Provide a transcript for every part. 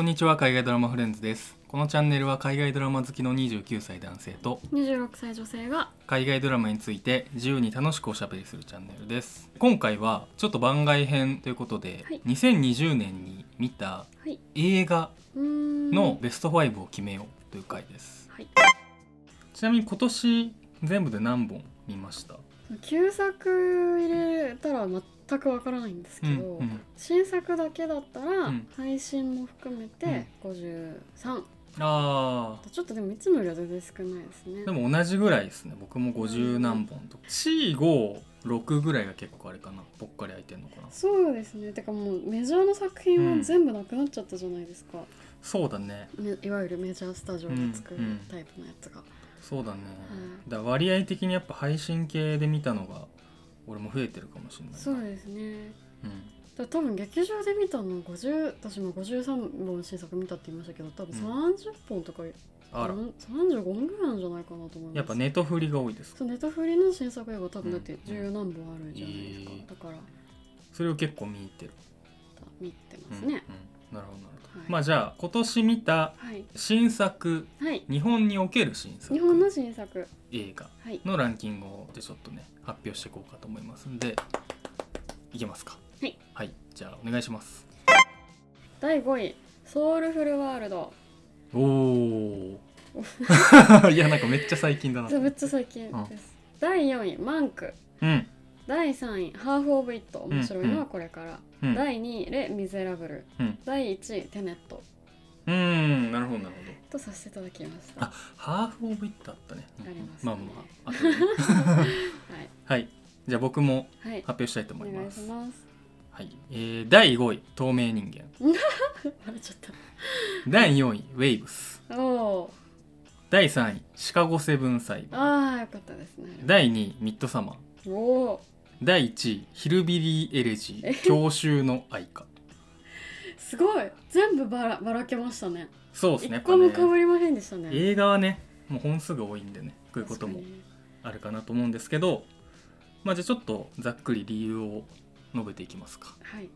こんにちは海外ドラマフレンズです。このチャンネルは海外ドラマ好きの29歳男性と26歳女性が海外ドラマについて自由に楽しくおしゃべりするチャンネルです。今回はちょっと番外編ということで、はい。2020年に見たはい。映画のベスト5を決めようという回です。はい。ちなみに今年全部で何本見ました？旧作入れたら全くわからないんですけど、うんうん。新作だけだったら、うん。配信も含めて53、あー。ちょっとでもいつもよりは全然少ないですね。でも同じぐらいですね。僕も50何本と456ぐらいが結構あれかな。ぽっかり空いてんのかな。そうですね。てかもうメジャーの作品は全部なくなっちゃったじゃないですか、そうだね。めいわゆるメジャースタジオで作るうんうん。タイプのやつが、そうだね、い。だ割合的にやっぱ配信系で見たのが俺も増えてるかもしれないそうですね。うん。だ多分劇場で見たの50私も53本新作見たって言いましたけど多分30本とか、あら。うん35本ぐらいなんじゃないかなと思います。やっぱネトフリが多いですか？そうネタフリの新作映画多分だってうん十何本あるじゃないですか、えーだから。それを結構見てる、見てますうんね、うんなるほどはい。まあじゃあ今年見たはい。新作はい。日本における新作。日本の新作。映画はい。のランキングをでちょっとね発表していこうかと思いますんでいけますか？はい。はい。じゃあお願いします。第5位ソウルフルワールド。おお いやなんかめっちゃ最近だなめっちゃ最近です、第4位マンク。うん第3位ハーフ・オブ・イット面白いのはこれから、うん。第2位レ・ミゼラブル、うん。第1位テネット。うんなるほどなるほど。とさせていただきました。あハーフ・オブ・イットあったね。うん。ありますね。まあまあはい。はい。じゃあ僕もはい。発表したいと思いお願いますします。はい。えー、第5位透明人間。バレちゃっ第4位ウェイブスたおー。第3位シカゴセブン裁判あーよかったですね。第2位ミッドサマーおお第1位ヒルビリー・エレジえ？ー郷愁の愛歌 すごい。全部ばらばらけましたね。そうですねや一個もりませんでしたね。映画はねもう本数が多いんでねこういうこともあるかなと思うんですけどまあじゃあちょっとざっくり理由を述べていきますか。はい。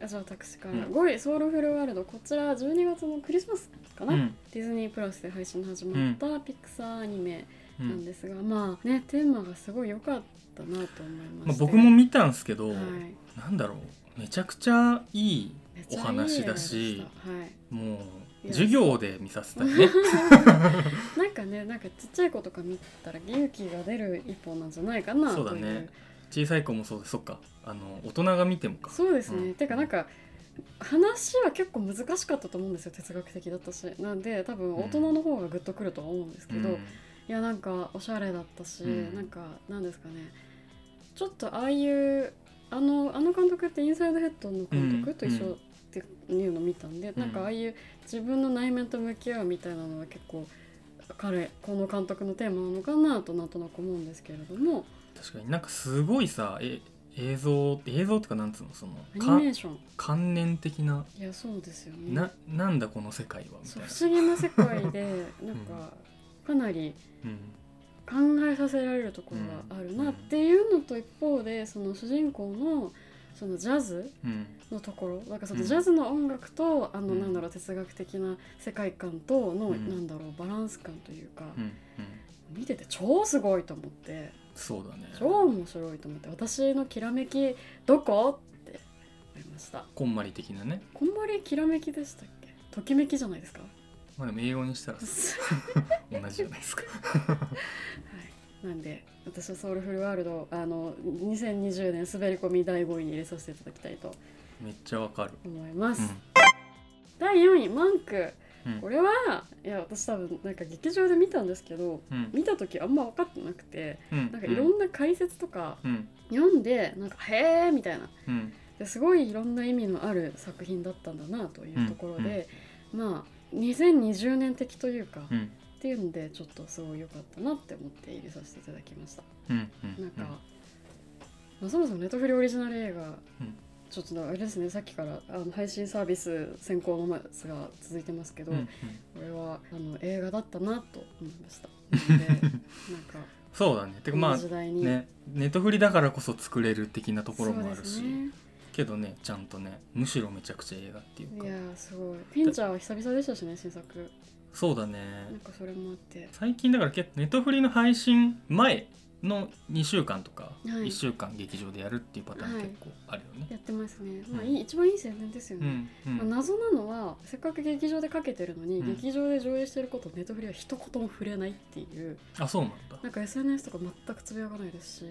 あじゃあ私から、うん。5位ソウルフルワールド。こちら12月のクリスマスかな、うん。ディズニープラスで配信始まったピクサーアニメ。うなん。ん。ですが、まあねテーマがすごい良かったなと思いままあ、して、僕も見たんですけど、はい。なんだろうめちゃくちゃいいお話だしはい。もいうや授業で見させたいね。なんかねなんかちっちゃい子とか見たら勇気が出る一本なんじゃないかなそうだね。小さい子もそうですそっか。あの大人が見てもか。そうですね、うん。てかなんか話は結構難しかったと思うんですよ哲学的だったし。なんで多分大人の方がグッとくるとは思うんですけど、うんいやなんかおしゃれだったし、うん。なんかなんですかね。ちょっとああいうあのあの監督ってインサイドヘッドの監督と一緒っていうのを見たんで、うん。なんかああいう自分の内面と向き合うみたいなのは結構彼この監督のテーマなのかなとなんとなく思うんですけれども。確かに。なんかすごいさえ映像映像ってかなんつうのそのアニかメーション。観念的ないやそうですよね。ななんだこの世界はみたいな。不思議な世界で なんかかなりうん。考えさせられるところがあるなっていうのと一方でその主人公のそのジャズうん。のところなんかそのうん。ジャズの音楽と、あのうん。なんだろう哲学的な世界観との、うん。なんだろうバランス感というか、うん。うん。見てて超すごいと思って。そうだね。超面白いと思って私のきらめきどこ？って思いました。こんまり的なね。こんまりきらめきでしたっけ？ときめきじゃないですか？まあでも英語にしたら同じじゃないですか。はい、なんで私はソウルフルワールドあの2020年滑り込み第5位に入れさせていただきたいとめっちゃわかる。思います、うん。第4位マンク。うん。これはいや私多分なんか劇場で見たんですけどうん。見た時あんま分かってなくてうん。なんかいろんな解説とかうん。読んでなんか「へえ」みたいな。うん。ですごいいろんな意味のある作品だったんだなというところで、まあ2020年的というか、うん。っていうのでちょっとすごい良かったなって思って入れさせていただきました。うんうんなんか、まあ、そもそもネットフリオリジナル映画、うん。ちょっとあれですねさっきからあの配信サービス先行のやつが続いてますけど、うんうん。これはあの映画だったなと思いました。でなんかそうだね。てかまあこの時代に、ねネットフリだからこそ作れる的なところもあるし、けどねちゃんとねむしろめちゃくちゃ映画っていうか。いやーすごい。フィンチャーは久々でしたしね新作。そうだなんねかそれもあって。最近だから結構ネットフリの配信前の2週間とかはい。1週間劇場でやるっていうパターンはい。結構あるよね、やってますね、まあうんいい一番いい宣伝ですようね、んうん。まあ、謎なのはせっかく劇場でかけてるのに、うん。劇場で上映してることをネットフリは一言も触れないっていう。あそうなんだなんか SNS とか全くつぶやかないですし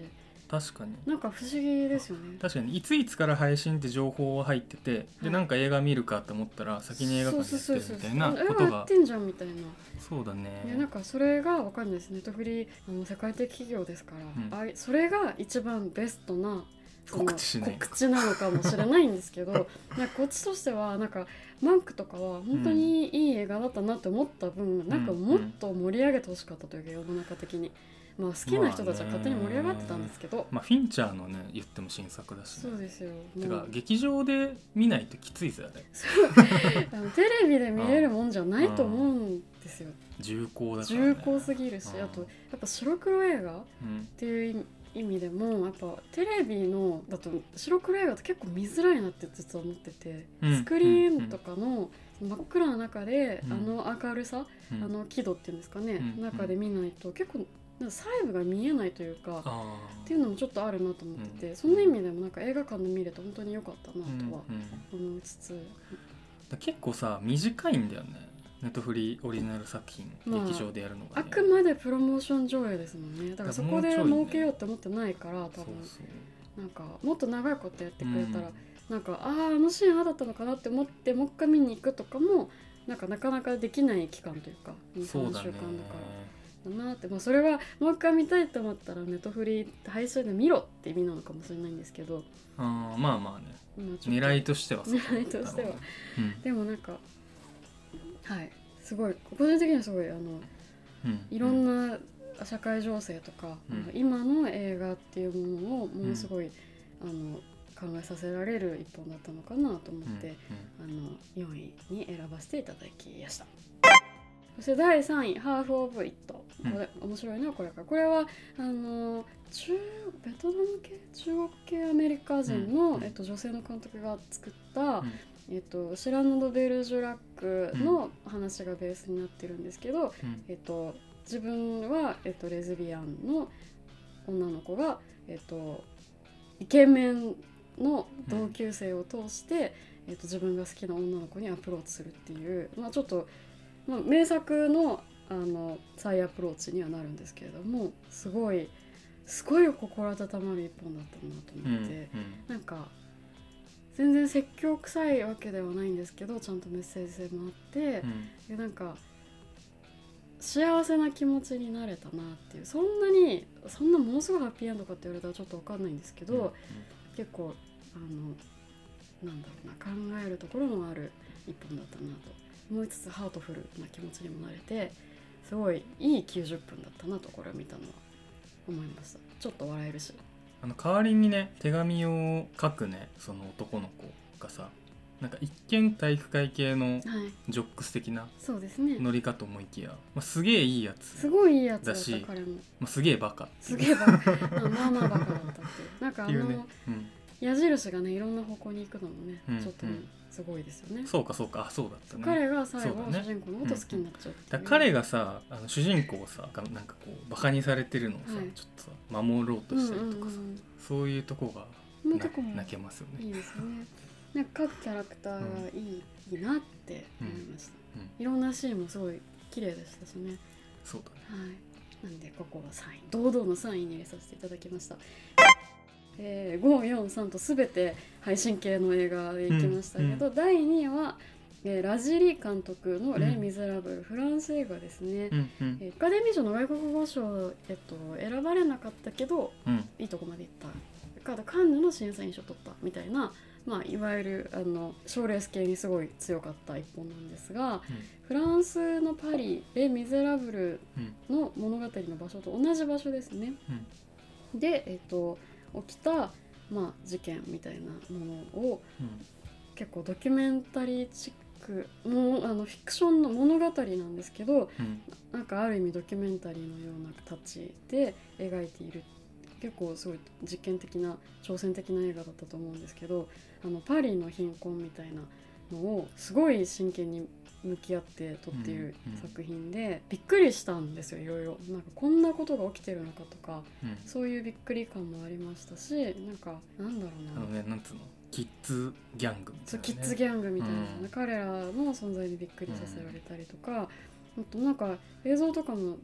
確かに。なんか不思議ですよね。確かに。いついつから配信って情報は入ってて、はい。でなんか映画見るかと思ったら先に映画館でやってるみたいなことが。ってんじゃんみたいな。そうだね。いやなんかそれがわかんないです。ネットフリあの世界的企業ですから、うん。あいそれが一番ベストな告知告知なのかもしれないんですけど なんかこっちとしてはなんかマンクとかは本当にいい映画だったなって思った分、なんかもっと盛り上げてほしかったというか世の中的に。まあ、好きな人たちは勝手に盛り上がってたんですけど、まあフィンチャーのね言っても新作だし、ね、そうですよ。てか劇場で見ないときついぜあれ。あのテレビで見れるもんじゃないと思うんですよ。重厚だから、ね、重厚すぎるしうん。あとやっぱ白黒映画うん。っていう意味でもやっぱテレビのだと白黒映画って結構見づらいなって実は思ってて、うん。スクリーンとかの真っ暗な中で、うん。あの明るさ、うん。あの輝度っていうんですかね、うん。中で見ないと結構細部が見えないというかあっていうのもちょっとあるなと思ってて、そん。な意味でもなんか映画館で見れて本当に良かったなーとはうんうん。思いつつ、だ結構さ短いんだよね。ネットフリオリジナル作品、まあ劇場でやるのが、ね、あくまでプロモーション上映ですもんね。だからそこで儲けようって思ってないから多分。そうそう。なんかもっと長いことやってくれたら、うん。なんかあああのシーンああだったのかなって思ってもう一回見に行くとかもなんかなかなかできない期間というか23週間だからだなって、まあ、それはもう一回見たいと思ったらネットフリ配信で見ろって意味なのかもしれないんですけど、あーまあまあね。狙いとしては狙いとしては。うん。でもなんかはいすごい個人的にはすごいあのうん。いろんな社会情勢とか、うん。今の映画っていうものをものすごい、あの考えさせられる一本だったのかなと思うん。って、あの4位に選ばせていただきましたそして第3位「ハーフ・オブ・イット」これ、面白いなこれからこれはあの中ベトナム系？中国系アメリカ人の、うんえっと、女性の監督が作った、うん。えっと、シラノ・ド・ベルジュラックの話がベースになってるんですけど、うん。えっと、自分は、えっと、レズビアンの女の子が、えっと、イケメンの同級生を通して、えっと、自分が好きな女の子にアプローチするっていう、まあ、ちょっと、まあ、名作のあの再アプローチにはなるんですけれどもすごいすごい心温まる一本だったなとうん思って、なんか全然説教臭いわけではないんですけどちゃんとメッセージ性もあって。うんでなんか幸せな気持ちになれたなっていうそんなにそんなものすごいハッピーエンドかって言われたらちょっと分かんないんですけど、うん結構あのなんだろうな考えるところのある一本だったなと思いつつハートフルな気持ちにもなれてすごいいい90分だったなとこれを見たのは思いましたちょっと笑えるし。あの代わりにね手紙を書くねその男の子がさなんか一見体育会系のはい。ジョックス的なそうですね。ノリかと思いきや、まあ、すげえいいやつ、すごいいいやつだした彼も。まあ、すげえバカ。すげえバカ。まあまあまあバカだったっていう。なんかあの、ね、うん、矢印がねいろんな方向に行くのもね、うんちょっとねうんすごいですよね。そうかそうか。あそうだったね。彼が最後ね。主人公のこと好きになっちゃうっていうだから彼がさあの主人公をさがなんかこうバカにされてるのをさ、はい。ちょっとさ守ろうとしたりとかさ、うんうんそういうとこが泣けますよね。いいですよね。なんか各キャラクターがいい,、いいなって思いました、うん。いろんなシーンもすごい綺麗でしたしね。そうだね。はい。なんでここは3位堂々の3位に入れさせていただきました。えー、543と全て配信系の映画でいきましたけど、第2位は、えーラジリ監督の「レイ・ミゼラブル」フランス映画ですね。うんうん。えーアカデミー賞の外国語賞、えっと、選ばれなかったけどうん。いいとこまで行った。かカンヌの審査員賞取ったみたいな、まあ、いわゆるあの賞レース系にすごい強かった一本なんですがフランスのパリで「ミゼラブルうん」の物語の場所と同じ場所ですね。で、えっと、起きた、まあ、事件みたいなものをうん。結構ドキュメンタリーチックもうあのフィクションの物語なんですけどうん。なんかある意味ドキュメンタリーのような形で描いている。結構すごい実験的な挑戦的な映画だったと思うんですけどあのパリの貧困みたいなのをすごい真剣に向き合って撮っているうんうん。作品で、びっくりしたんですよいろいろ。なんかこんなことが起きてるのかとかうん。そういうびっくり感もありましたしなんかなんだろうな。あのねなんつうの？キッズギャングみたそいうな、ね、キッズギャングみたいな、うん。彼らの存在にびっくりさせられたりとか、あとなんか映像とかも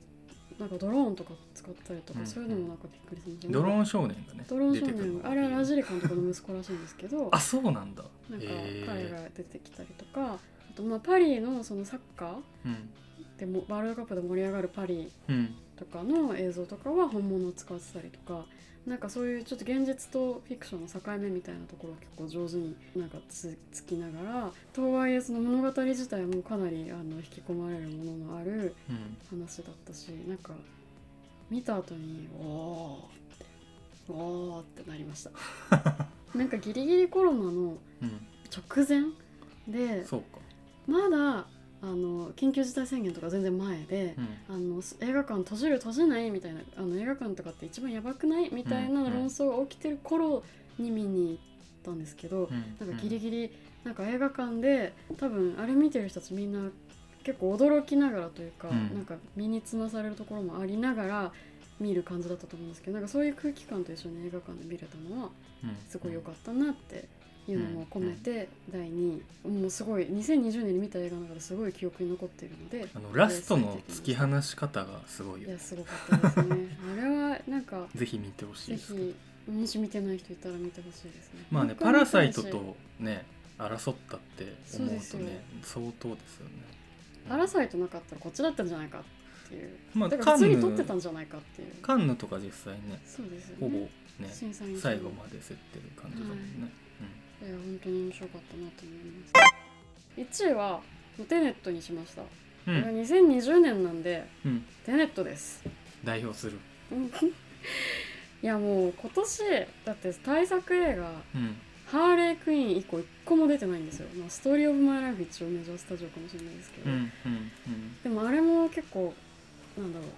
なんかドローンとか使ったりとか、うん。そういうのもなんかびっくりするドローン少年がねドローン少年あれはラジリ監督の息子らしいんですけどあそうなんだ。なんか彼が出てきたりとかあとまあパリのそのサッカーうん。でもワールドカップで盛り上がるパリうん。とかの映像とかは本物を使ってたりとかなんかそういうちょっと現実とフィクションの境目みたいなところを結構上手になんかつつきながらとはいえその物語自体もかなりあの引き込まれるもののあるうん。話だったしなんか見た後に「おーって「おーってなりました。なんかギリギリコロナのうん。直前でまだあの緊急事態宣言とか全然前でう、ん。あの映画館閉じる閉じないみたいなあの映画館とかって一番やばくないみたいな論争が起きてる頃に見に行ったんですけど、うん。なんかギリギリなんか映画館で多分あれ見てる人たちみんな結構驚きながらというか、うん。なんか身につまされるところもありながら見る感じだったと思うんですけどなんかそういう空気感と一緒に映画館で見れたのはうん。すごい良かったなっていうのも込めて、第2位。もうすごい2020年に見た映画の中ですごい記憶に残っているのであのラストの突き放し方がすごいよ。いやすごかったですね。あれはなんか ぜひ見てほしいぜです。ひもし見てない人いたら見てほしいですね。まあねパラサイトとね争ったって思うとね相当ですよね。パラサイトなかったらこっちだったんじゃないかっていう。まあだから普通に撮ってたんじゃないかっていう。カンヌとか実際ねそうですよね。ほぼね最後まで競ってる感じだもんね、いや本当に面白かったなと思います。1位はテネットにしました、うん。これは2020年なんでうん。うん、テネットです。代表する。うん。いやもう今年だって大作映画うん。ハーレークイーン以降一個も出てないんですよ、まあ、ストーリー・オブ・マイ・ライフ一応メジャースタジオかもしれないですけど、うんうんでもあれも結構なんだろう。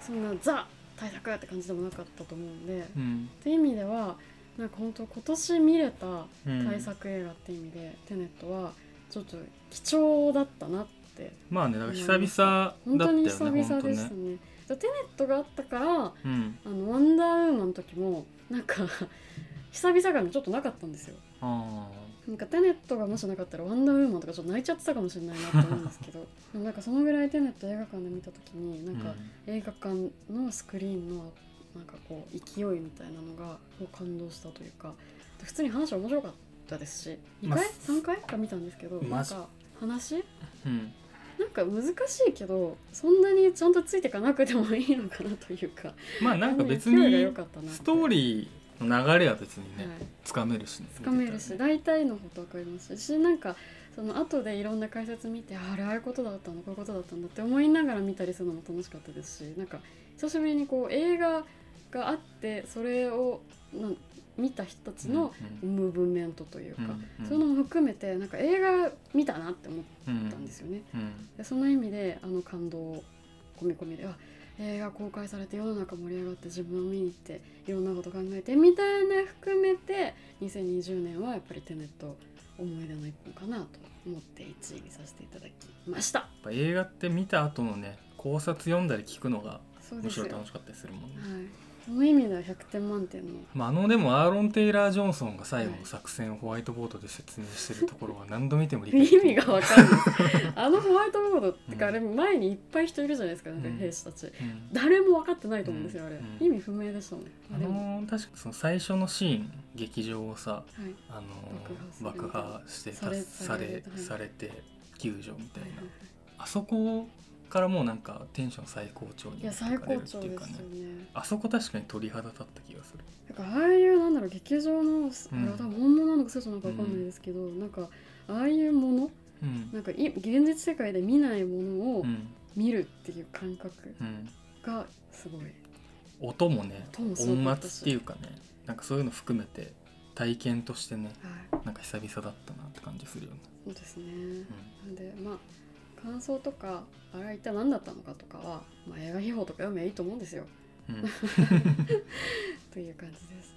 そんなザ大作って感じでもなかったと思うんで、うん。うんっていう意味ではなんか本当今年見れたうん。大作映画っていう意味で、テネットはちょっと貴重だったなってまあねだから久々だったよね本当に久々でした本当ねねテネットがあったからうん。あのワンダーウーマンの時もなんか 久々感がちょっとなかったんですよ。あなんかテネットがもしなかったらワンダーウーマンとかちょっと泣いちゃってたかもしれないなと思うんですけどなんかそのぐらいテネット映画館で見た時にあなんか映画館のスクリーンのなんかこう勢いみたいなのがこう感動したというかで普通に話は面白かったですし2回、まあ3回？か見たんですけどまあなんか話？うん。なんか難しいけどそんなにちゃんとついていかなくてもいいのかなというかまあなんか別にストーリーの流れは別にねはい。つかめるしね。つかめるし大体のこと分かりますしなんかその後でいろんな解説見てああれああいうことだったんだこういうことだったんだって思いながら見たりするのも楽しかったですしなんか久しぶりにこう映画があってそれをなん見た人たちのムーブメントというか、うんそういうのも含めてなんか映画見たなって思っうんたんですよね。うんでその意味であの感動を込み込みであ映画公開されて世の中盛り上がって自分を見に行っていろんなこと考えてみたいな含めて2020年はやっぱりテネット思い出の一本かなと思って1位にさせていただきました。やっぱ映画って見た後のね考察読んだり聞くのが面そうですよ。白い楽しかったりするもんね、はい、その意味では100点満点のまあ、あのでもアーロン・テイラー・ジョンソンが最後はいの作戦をホワイトボードで説明してるところは何度見ても理意解できない味がわかんない。あのホワイトボードってかあうんれ前にいっぱい人いるじゃないですかなんかうん。兵士たち、うん。誰も分かってないと思うんですよあれ、うん意味不明でしたもんあの確かその最初のシーン劇場をさはい。あの爆爆破破してされされされて救助みたいな。はいはいはい。あそこからもうなんかテンション最高潮にいや最高潮ですよね。あそこ確かに鳥肌立った気がする。だからああいうなんだろう劇場の、うん。多分本物なのか嘘なのか分かんないですけど、なんかああいうものうん。なんかい現実世界で見ないものをうん。見るっていう感覚うん。がすごい、音もね音もすご音圧っていうかねなんかそういうの含めて体験としてねはい、なんか久々だったなって感じするよね、そうですね、うん。なんでまあ感想とかあれは一体何だったのかとかは、まあ、映画秘宝とか読めばいいと思うんですよ。うん、という感じです。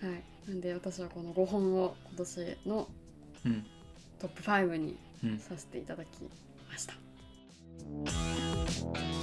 はい、なんで私はこの5本を今年のトップ5にさせていただきました。うん